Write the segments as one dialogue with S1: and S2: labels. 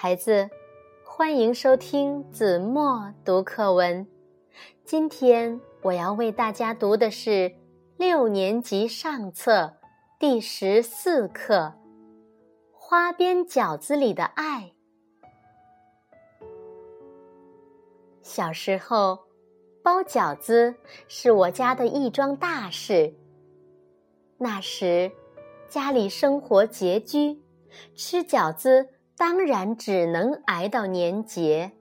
S1: 孩子，欢迎收听子墨读课文。今天我要为大家读的是六年级上册第十四课《花边饺子里的爱》。小时候，包饺子是我家的一桩大事。那时，家里生活拮据，吃饺子。当然只能挨到年节。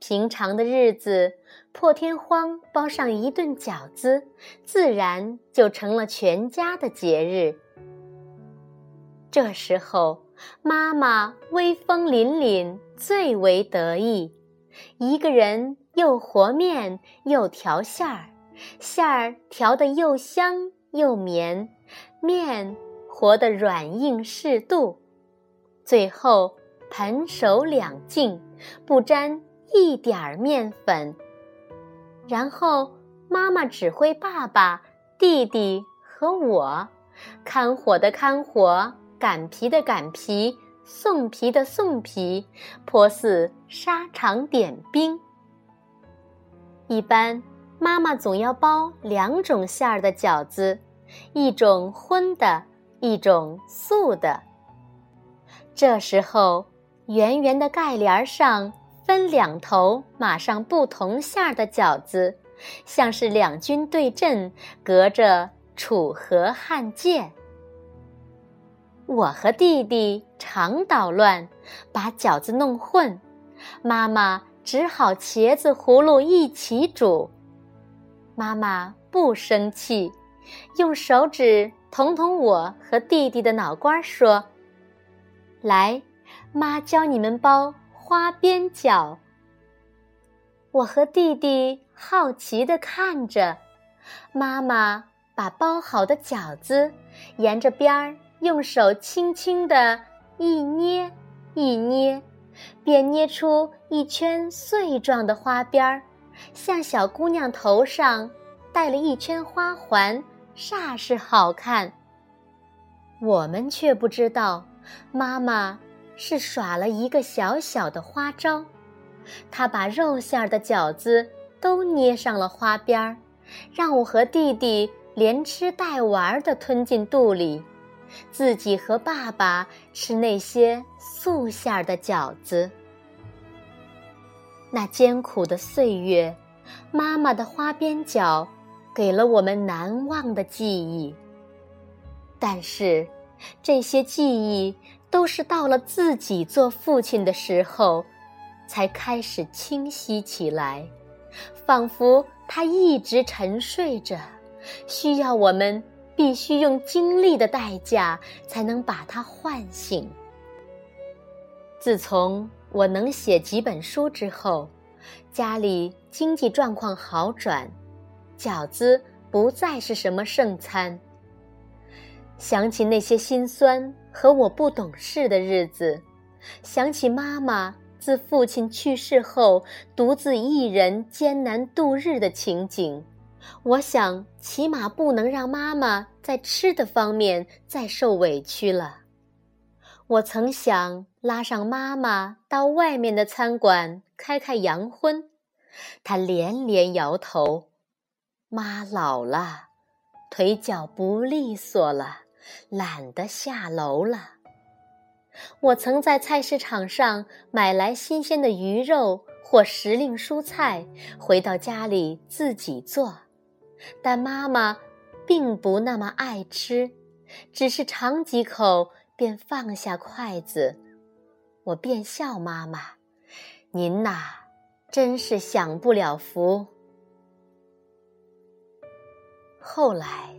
S1: 平常的日子，破天荒包上一顿饺子，自然就成了全家的节日。这时候，妈妈威风凛凛，最为得意，一个人又和面又调馅儿，馅儿调得又香又绵，面和得软硬适度。最后，盆手两净，不沾一点儿面粉。然后，妈妈指挥爸爸、弟弟和我，看火的看火，擀皮的擀皮，送皮的送皮，颇似沙场点兵。一般，妈妈总要包两种馅儿的饺子，一种荤的，一种素的。这时候，圆圆的盖帘上分两头码上不同馅儿的饺子，像是两军对阵，隔着楚河汉界。我和弟弟常捣乱，把饺子弄混，妈妈只好茄子葫芦一起煮。妈妈不生气，用手指捅捅我和弟弟的脑瓜，说。来，妈教你们包花边饺。我和弟弟好奇地看着，妈妈把包好的饺子沿着边儿用手轻轻地一捏一捏，便捏出一圈碎状的花边儿，像小姑娘头上戴了一圈花环，煞是好看。我们却不知道。妈妈是耍了一个小小的花招，她把肉馅儿的饺子都捏上了花边儿，让我和弟弟连吃带玩的吞进肚里，自己和爸爸吃那些素馅儿的饺子。那艰苦的岁月，妈妈的花边饺给了我们难忘的记忆，但是。这些记忆都是到了自己做父亲的时候，才开始清晰起来，仿佛他一直沉睡着，需要我们必须用精力的代价才能把他唤醒。自从我能写几本书之后，家里经济状况好转，饺子不再是什么盛餐。想起那些心酸和我不懂事的日子，想起妈妈自父亲去世后独自一人艰难度日的情景，我想起码不能让妈妈在吃的方面再受委屈了。我曾想拉上妈妈到外面的餐馆开开洋荤，她连连摇头：“妈老了，腿脚不利索了。”懒得下楼了。我曾在菜市场上买来新鲜的鱼肉或时令蔬菜，回到家里自己做，但妈妈并不那么爱吃，只是尝几口便放下筷子。我便笑妈妈：“您呐，真是享不了福。”后来，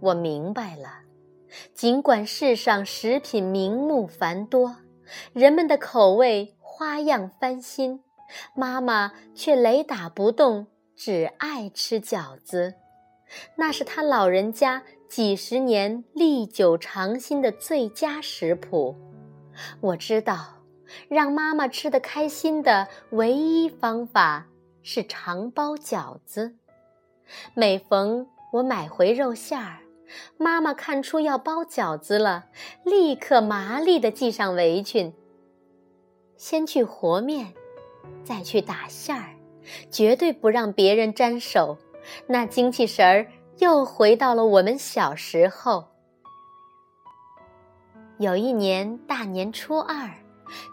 S1: 我明白了。尽管世上食品名目繁多，人们的口味花样翻新，妈妈却雷打不动，只爱吃饺子。那是她老人家几十年历久常新的最佳食谱。我知道，让妈妈吃得开心的唯一方法是常包饺子。每逢我买回肉馅儿。妈妈看出要包饺子了，立刻麻利地系上围裙。先去和面，再去打馅儿，绝对不让别人沾手。那精气神儿又回到了我们小时候。有一年大年初二，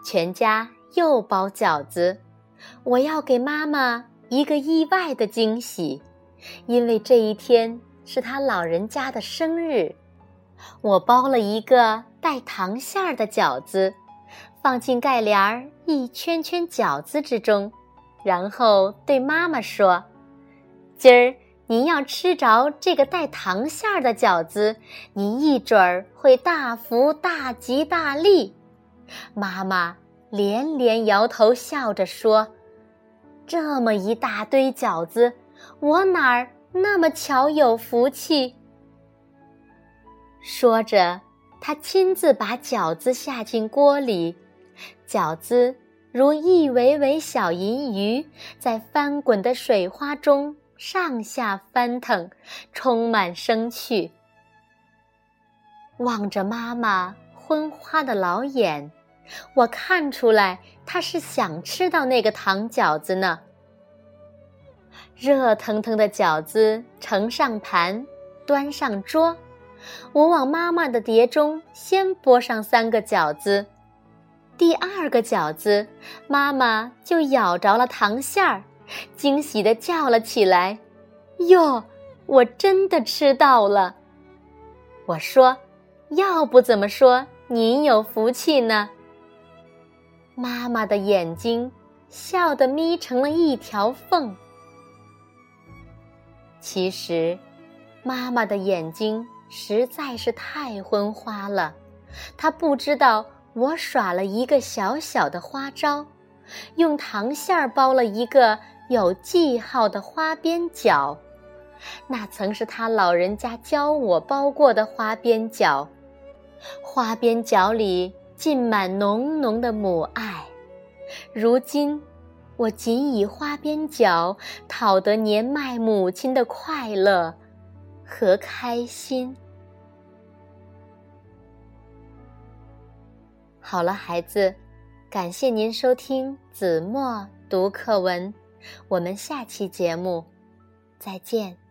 S1: 全家又包饺子。我要给妈妈一个意外的惊喜，因为这一天是他老人家的生日。我包了一个带糖馅儿的饺子，放进盖帘儿一圈圈饺子之中，然后对妈妈说：“今儿您要吃着这个带糖馅儿的饺子，您一准儿会大福大吉大利。”妈妈连连摇头，笑着说：“这么一大堆饺子，我哪儿那么巧有福气？”说着，他亲自把饺子下进锅里，饺子如一尾尾小银鱼，在翻滚的水花中上下翻腾，充满生趣。望着妈妈昏花的老眼，我看出来她是想吃到那个糖饺子呢。热腾腾的饺子盛上盘，端上桌。我往妈妈的碟中先拨上三个饺子，第二个饺子，妈妈就咬着了糖馅儿，惊喜地叫了起来：“哟，我真的吃到了！”我说：“要不怎么说您有福气呢？”妈妈的眼睛笑得眯成了一条缝。其实，妈妈的眼睛。实在是太昏花了，她不知道我耍了一个小小的花招，用糖馅儿包了一个有记号的花边饺，那曾是他老人家教我包过的花边饺，花边饺里浸满浓浓的母爱。如今，我仅以花边角讨得年迈母亲的快乐。和开心。好了，孩子，感谢您收听子墨读课文，我们下期节目再见。